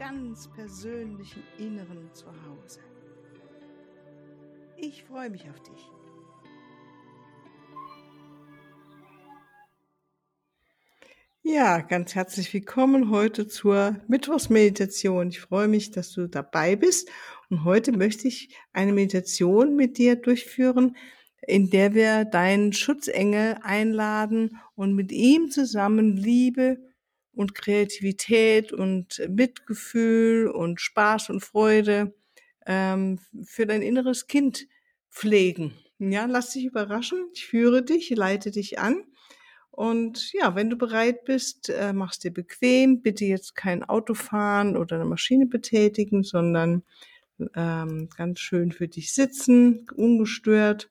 ganz persönlichen Inneren zu Hause. Ich freue mich auf dich. Ja, ganz herzlich willkommen heute zur Mittwochsmeditation. Ich freue mich, dass du dabei bist. Und heute möchte ich eine Meditation mit dir durchführen, in der wir deinen Schutzengel einladen und mit ihm zusammen Liebe und Kreativität und Mitgefühl und Spaß und Freude ähm, für dein inneres Kind pflegen. Ja, lass dich überraschen. Ich führe dich, leite dich an. Und ja, wenn du bereit bist, äh, machst dir bequem. Bitte jetzt kein Auto fahren oder eine Maschine betätigen, sondern ähm, ganz schön für dich sitzen, ungestört.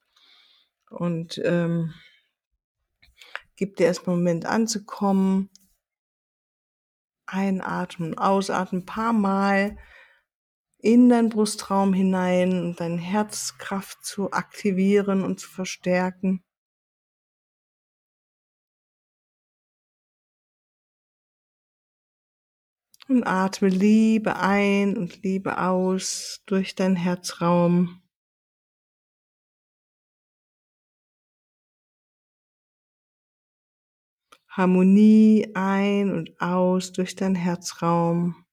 Und ähm, gib dir erstmal einen Moment anzukommen. Einatmen, ausatmen, paar Mal in deinen Brustraum hinein und deine Herzkraft zu aktivieren und zu verstärken. Und atme Liebe ein und Liebe aus durch deinen Herzraum. Harmonie ein und aus durch deinen Herzraum.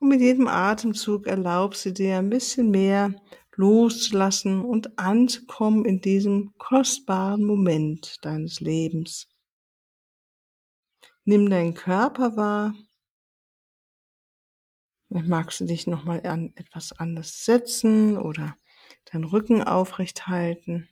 Und mit jedem Atemzug erlaubst du dir ein bisschen mehr loszulassen und anzukommen in diesem kostbaren Moment deines Lebens. Nimm deinen Körper wahr. Magst du dich nochmal an etwas anders setzen oder deinen Rücken aufrecht halten.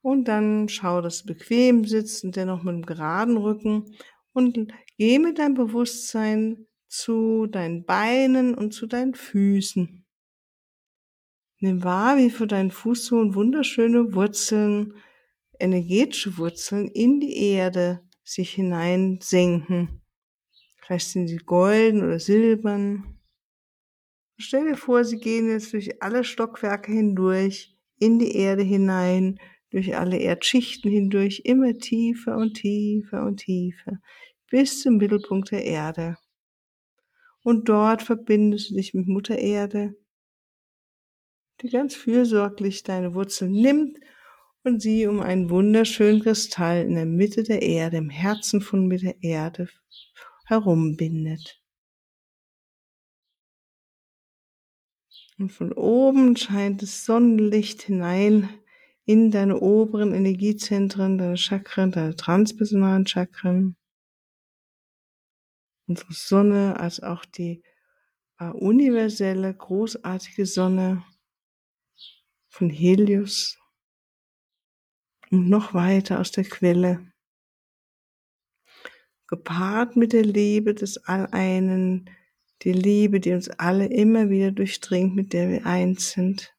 Und dann schau, dass du bequem sitzt und dennoch mit einem geraden Rücken und geh mit deinem Bewusstsein zu deinen Beinen und zu deinen Füßen. Nimm wahr, wie für deinen Fußsohlen wunderschöne Wurzeln, energetische Wurzeln in die Erde sich hineinsenken. Vielleicht sind sie golden oder silbern. Stell dir vor, sie gehen jetzt durch alle Stockwerke hindurch, in die Erde hinein, durch alle Erdschichten hindurch, immer tiefer und tiefer und tiefer, bis zum Mittelpunkt der Erde und dort verbindest du dich mit Mutter Erde, die ganz fürsorglich deine Wurzeln nimmt und sie um einen wunderschönen Kristall in der Mitte der Erde, im Herzen von Mutter Erde herumbindet. Und von oben scheint das Sonnenlicht hinein in deine oberen Energiezentren, deine Chakren, deine transpersonalen Chakren unsere Sonne als auch die äh, universelle, großartige Sonne von Helios und noch weiter aus der Quelle. Gepaart mit der Liebe des Alleinen, die Liebe, die uns alle immer wieder durchdringt, mit der wir eins sind.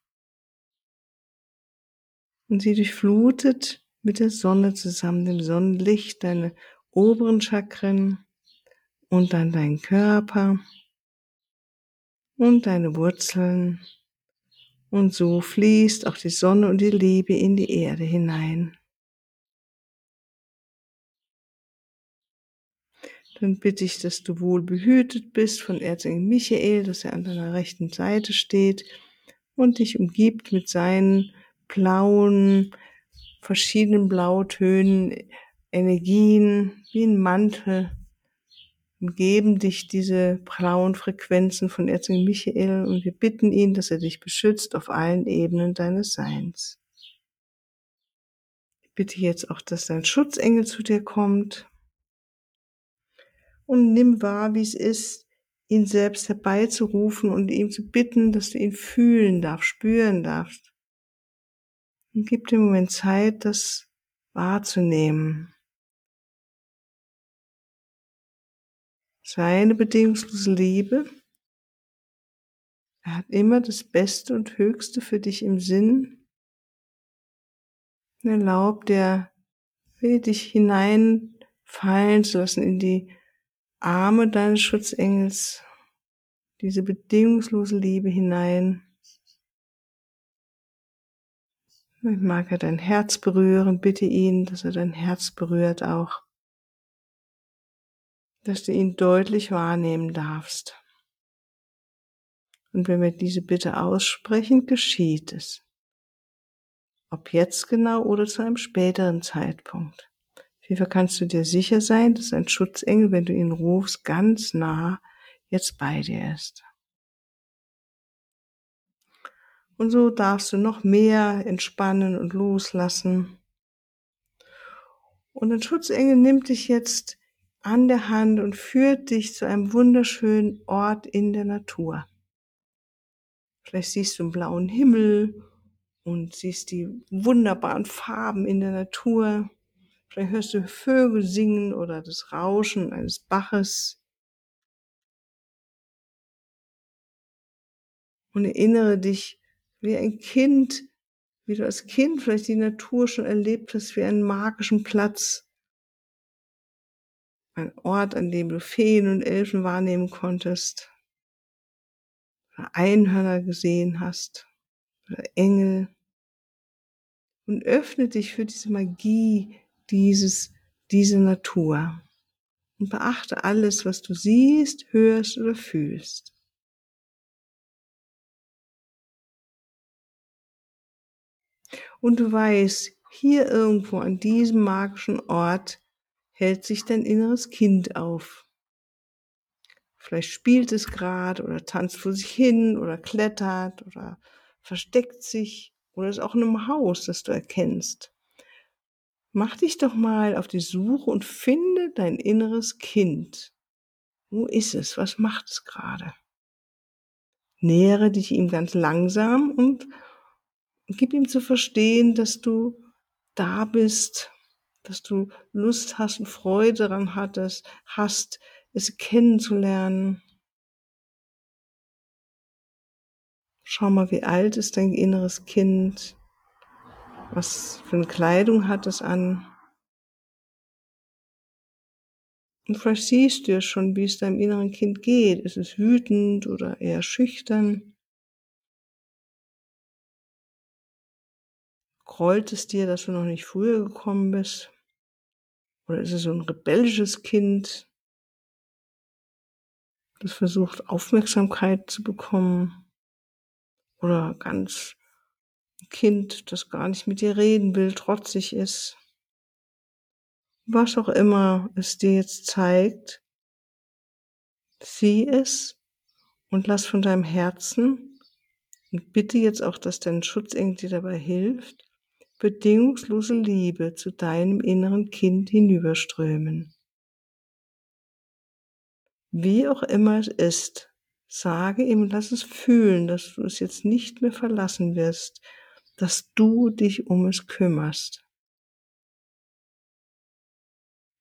Und sie durchflutet mit der Sonne zusammen, dem Sonnenlicht, deine oberen Chakren, und dann dein Körper und deine Wurzeln. Und so fließt auch die Sonne und die Liebe in die Erde hinein. Dann bitte ich, dass du wohl behütet bist von Erzengel Michael, dass er an deiner rechten Seite steht und dich umgibt mit seinen blauen, verschiedenen Blautönen, Energien, wie ein Mantel, umgeben dich diese blauen Frequenzen von Erzengel Michael und wir bitten ihn, dass er dich beschützt auf allen Ebenen deines Seins. Ich bitte jetzt auch, dass dein Schutzengel zu dir kommt und nimm wahr, wie es ist, ihn selbst herbeizurufen und ihm zu bitten, dass du ihn fühlen darfst, spüren darfst. Und gib dem Moment Zeit, das wahrzunehmen. Seine bedingungslose Liebe, er hat immer das Beste und Höchste für dich im Sinn. Und erlaub der, will dich hineinfallen zu lassen in die Arme deines Schutzengels, diese bedingungslose Liebe hinein. Ich mag er dein Herz berühren, bitte ihn, dass er dein Herz berührt auch, dass du ihn deutlich wahrnehmen darfst. Und wenn wir diese Bitte aussprechen, geschieht es. Ob jetzt genau oder zu einem späteren Zeitpunkt. Auf jeden Fall kannst du dir sicher sein, dass ein Schutzengel, wenn du ihn rufst, ganz nah jetzt bei dir ist. Und so darfst du noch mehr entspannen und loslassen. Und ein Schutzengel nimmt dich jetzt an der Hand und führt dich zu einem wunderschönen Ort in der Natur. Vielleicht siehst du einen blauen Himmel und siehst die wunderbaren Farben in der Natur. Vielleicht hörst du Vögel singen oder das Rauschen eines Baches. Und erinnere dich wie ein Kind, wie du als Kind vielleicht die Natur schon erlebt hast, wie einen magischen Platz. Ein Ort, an dem du Feen und Elfen wahrnehmen konntest. Oder Einhörner gesehen hast. Oder Engel. Und öffne dich für diese Magie dieses, diese Natur. Und beachte alles, was du siehst, hörst oder fühlst. und du weißt, hier irgendwo an diesem magischen Ort hält sich dein inneres Kind auf. Vielleicht spielt es gerade oder tanzt vor sich hin oder klettert oder versteckt sich oder ist auch in einem Haus, das du erkennst. Mach dich doch mal auf die Suche und finde dein inneres Kind. Wo ist es? Was macht es gerade? Nähere dich ihm ganz langsam und gib ihm zu verstehen, dass du da bist, dass du Lust hast und Freude daran hattest, hast, es kennenzulernen. Schau mal, wie alt ist dein inneres Kind? Was für eine Kleidung hat es an? Und vielleicht siehst du ja schon, wie es deinem inneren Kind geht. Ist es wütend oder eher schüchtern? Grollt es dir, dass du noch nicht früher gekommen bist? Oder ist es so ein rebellisches Kind, das versucht, Aufmerksamkeit zu bekommen? Oder ganz Kind, das gar nicht mit dir reden will, trotzig ist? Was auch immer es dir jetzt zeigt, sieh es und lass von deinem Herzen und bitte jetzt auch, dass dein Schutzengel dir dabei hilft, bedingungslose Liebe zu deinem inneren Kind hinüberströmen. Wie auch immer es ist, sage ihm, lass es fühlen, dass du es jetzt nicht mehr verlassen wirst, dass du dich um es kümmerst.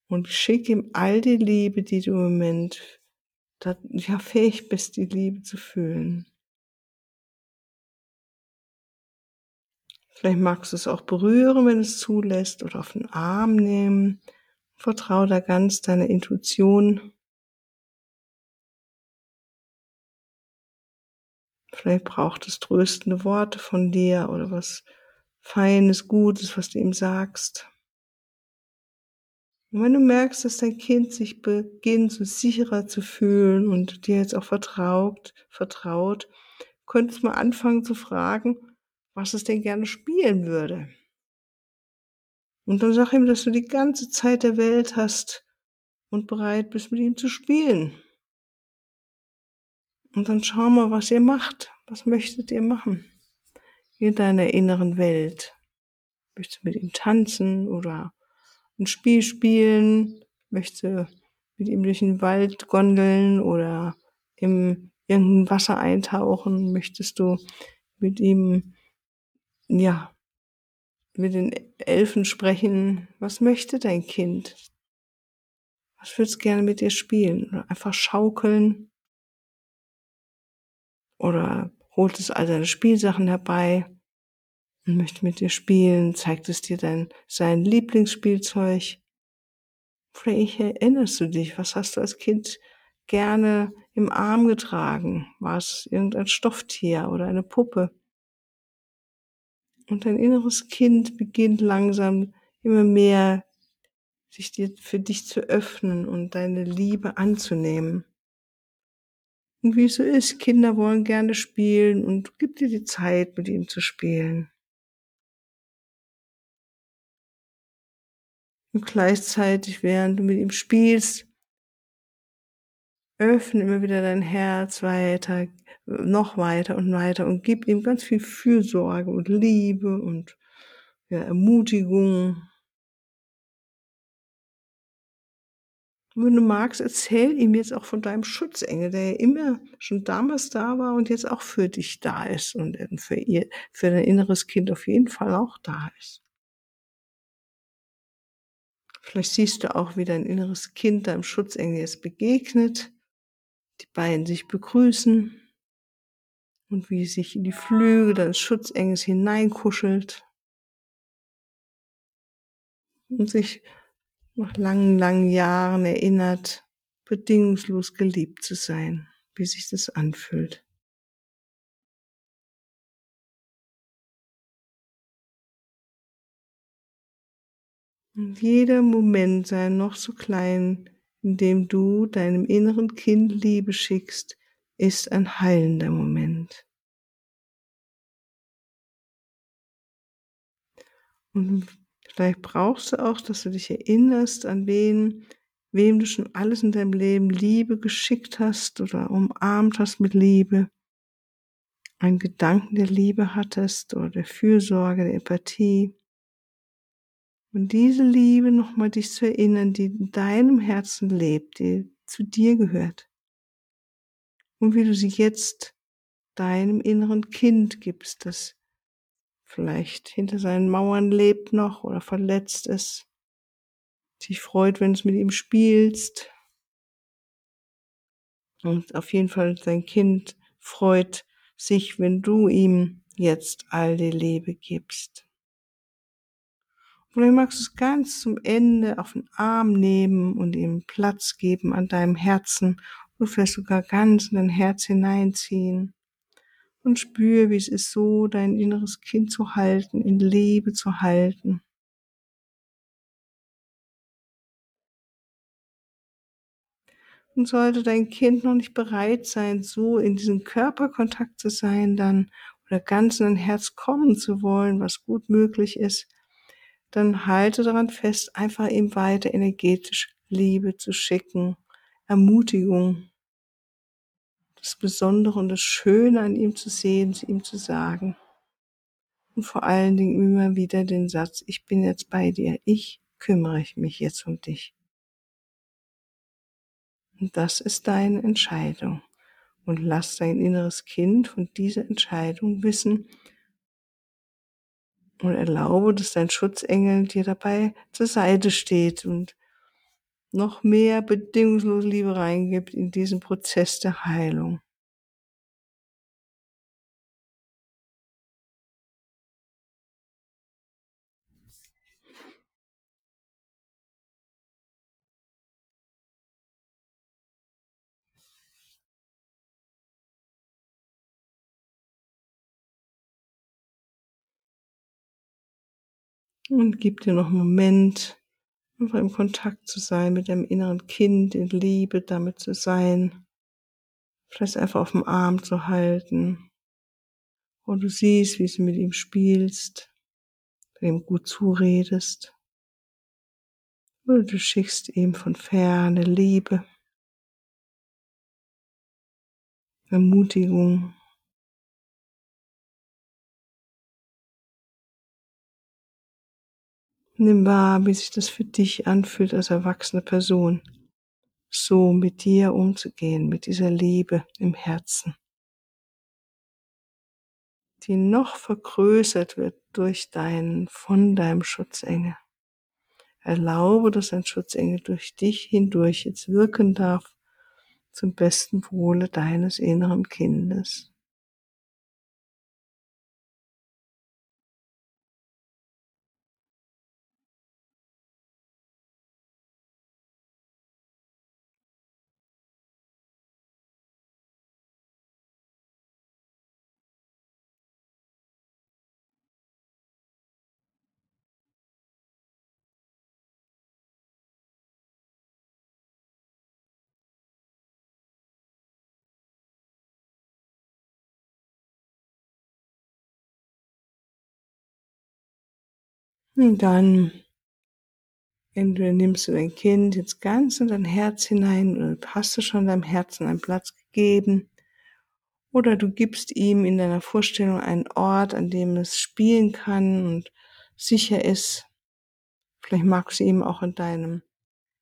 Und schick ihm all die Liebe, die du im Moment ja, fähig bist, die Liebe zu fühlen. Vielleicht magst du es auch berühren, wenn es zulässt, oder auf den Arm nehmen. Vertraue da ganz deiner Intuition. Vielleicht braucht es tröstende Worte von dir oder was Feines, Gutes, was du ihm sagst. Und wenn du merkst, dass dein Kind sich beginnt, so sicherer zu fühlen und dir jetzt auch vertraut, vertraut, könntest du mal anfangen zu fragen, was es denn gerne spielen würde. Und dann sag ihm, dass du die ganze Zeit der Welt hast und bereit bist, mit ihm zu spielen. Und dann schau mal, was ihr macht. Was möchtet ihr machen? In deiner inneren Welt. Möchtest du mit ihm tanzen oder ein Spiel spielen? Möchtest du mit ihm durch den Wald gondeln oder im irgendein Wasser eintauchen? Möchtest du mit ihm ja, mit den Elfen sprechen. Was möchte dein Kind? Was würdest du gerne mit dir spielen? Oder einfach schaukeln? Oder holt es all deine Spielsachen herbei und möchte mit dir spielen, zeigt es dir dein, sein Lieblingsspielzeug. Vielleicht erinnerst du dich, was hast du als Kind gerne im Arm getragen? War es irgendein Stofftier oder eine Puppe? Und dein inneres Kind beginnt langsam immer mehr sich dir für dich zu öffnen und deine Liebe anzunehmen. Und wie es so ist, Kinder wollen gerne spielen und gib dir die Zeit, mit ihnen zu spielen. Und gleichzeitig, während du mit ihm spielst, öffne immer wieder dein Herz weiter, noch weiter und weiter und gib ihm ganz viel Fürsorge und Liebe und ja, Ermutigung Wenn du magst, erzähl ihm jetzt auch von deinem Schutzengel, der ja immer schon damals da war und jetzt auch für dich da ist und für ihr, für dein inneres Kind auf jeden Fall auch da ist. Vielleicht siehst du auch, wie dein inneres Kind deinem Schutzengel jetzt begegnet, die beiden sich begrüßen und wie sich in die Flügel deines Schutzengels hineinkuschelt und sich nach langen, langen Jahren erinnert, bedingungslos geliebt zu sein, wie sich das anfühlt. Und jeder Moment sei noch so klein, in dem du deinem inneren Kind Liebe schickst, ist ein heilender Moment. Und Vielleicht brauchst du auch, dass du dich erinnerst, an wen, wem du schon alles in deinem Leben Liebe geschickt hast oder umarmt hast mit Liebe. Einen Gedanken der Liebe hattest oder der Fürsorge, der Empathie. Und diese Liebe nochmal dich zu erinnern, die in deinem Herzen lebt, die zu dir gehört. Und wie du sie jetzt deinem inneren Kind gibst, das vielleicht hinter seinen Mauern lebt noch oder verletzt ist, sich freut, wenn du mit ihm spielst. Und auf jeden Fall sein Kind freut sich, wenn du ihm jetzt all die Liebe gibst. Vielleicht magst du es ganz zum Ende auf den Arm nehmen und ihm Platz geben an deinem Herzen und vielleicht sogar ganz in dein Herz hineinziehen und spür, wie es ist, so dein inneres Kind zu halten, in Liebe zu halten. Und sollte dein Kind noch nicht bereit sein, so in diesem Körperkontakt zu sein, dann oder ganz in dein Herz kommen zu wollen, was gut möglich ist, dann halte daran fest, einfach ihm weiter energetisch Liebe zu schicken, Ermutigung, das Besondere und das Schöne an ihm zu sehen, ihm zu sagen. Und vor allen Dingen immer wieder den Satz, ich bin jetzt bei dir, ich kümmere mich jetzt um dich. Und das ist deine Entscheidung. Und lass dein inneres Kind von dieser Entscheidung wissen und erlaube, dass dein Schutzengel dir dabei zur Seite steht und noch mehr bedingungslose Liebe reingibt in diesen Prozess der Heilung. Und gib dir noch einen Moment, einfach im Kontakt zu sein mit deinem inneren Kind, in Liebe damit zu sein. Vielleicht einfach auf dem Arm zu halten. Wo du siehst, wie du mit ihm spielst, du ihm gut zuredest. Oder du schickst ihm von ferne Liebe, Ermutigung. Nimm wahr, wie sich das für dich anfühlt als erwachsene Person, so mit dir umzugehen, mit dieser Liebe im Herzen, die noch vergrößert wird durch deinen, von deinem Schutzengel. Erlaube, dass ein Schutzengel durch dich hindurch jetzt wirken darf zum besten Wohle deines inneren Kindes. Und dann Entweder nimmst du dein Kind jetzt ganz in dein Herz hinein oder hast du schon deinem Herzen einen Platz gegeben. Oder du gibst ihm in deiner Vorstellung einen Ort, an dem es spielen kann und sicher ist. Vielleicht magst du ihm auch in deinem,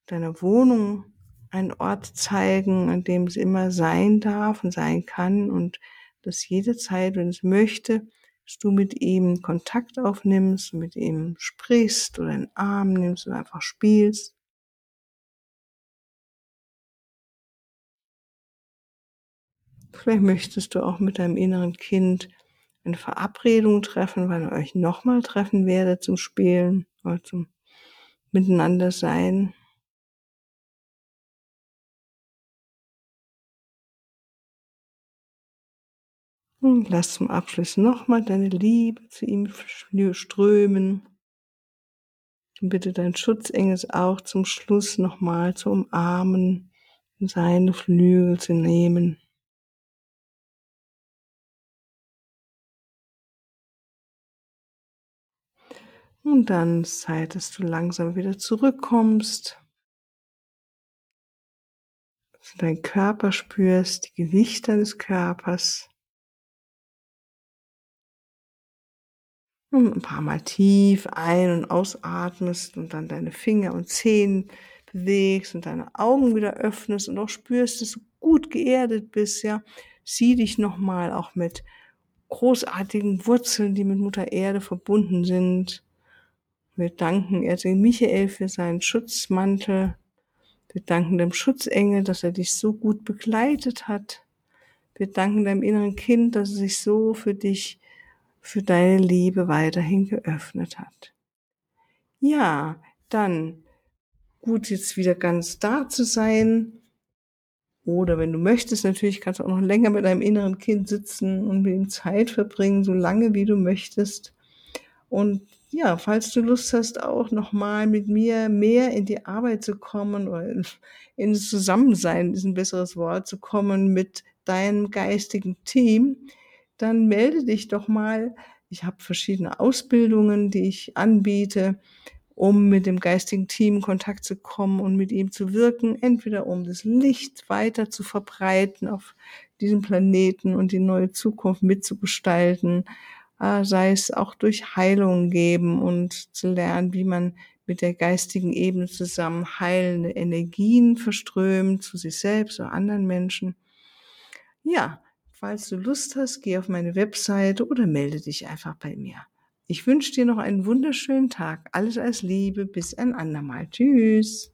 deiner Wohnung einen Ort zeigen, an dem es immer sein darf und sein kann und dass jede Zeit, wenn es möchte, dass du mit ihm Kontakt aufnimmst, mit ihm sprichst oder einen Arm nimmst und einfach spielst. Vielleicht möchtest du auch mit deinem inneren Kind eine Verabredung treffen, wann ihr euch nochmal treffen werdet zum Spielen oder zum Miteinander sein. Und lass zum Abschluss nochmal deine Liebe zu ihm strömen. Und bitte dein Schutzengel auch zum Schluss nochmal zu umarmen, in seine Flügel zu nehmen. Und dann Zeit, dass du langsam wieder zurückkommst. Dass du deinen Körper spürst, die Gewichte deines Körpers. Ein paar Mal tief ein- und ausatmest und dann deine Finger und Zehen bewegst und deine Augen wieder öffnest und auch spürst, dass du gut geerdet bist, ja. Sieh dich nochmal auch mit großartigen Wurzeln, die mit Mutter Erde verbunden sind. Wir danken Erzengel Michael für seinen Schutzmantel. Wir danken dem Schutzengel, dass er dich so gut begleitet hat. Wir danken deinem inneren Kind, dass es sich so für dich für deine Liebe weiterhin geöffnet hat. Ja, dann gut jetzt wieder ganz da zu sein. Oder wenn du möchtest, natürlich kannst du auch noch länger mit deinem inneren Kind sitzen und mit ihm Zeit verbringen, so lange wie du möchtest. Und ja, falls du Lust hast, auch nochmal mit mir mehr in die Arbeit zu kommen oder ins Zusammensein, ist ein besseres Wort, zu kommen mit deinem geistigen Team, dann melde dich doch mal. Ich habe verschiedene Ausbildungen, die ich anbiete, um mit dem geistigen Team in Kontakt zu kommen und mit ihm zu wirken, entweder um das Licht weiter zu verbreiten auf diesem Planeten und die neue Zukunft mitzugestalten, äh, sei es auch durch Heilung geben und zu lernen, wie man mit der geistigen Ebene zusammen heilende Energien verströmt zu sich selbst oder anderen Menschen. Ja, Falls du Lust hast, geh auf meine Webseite oder melde dich einfach bei mir. Ich wünsche dir noch einen wunderschönen Tag. Alles als Liebe. Bis ein andermal. Tschüss.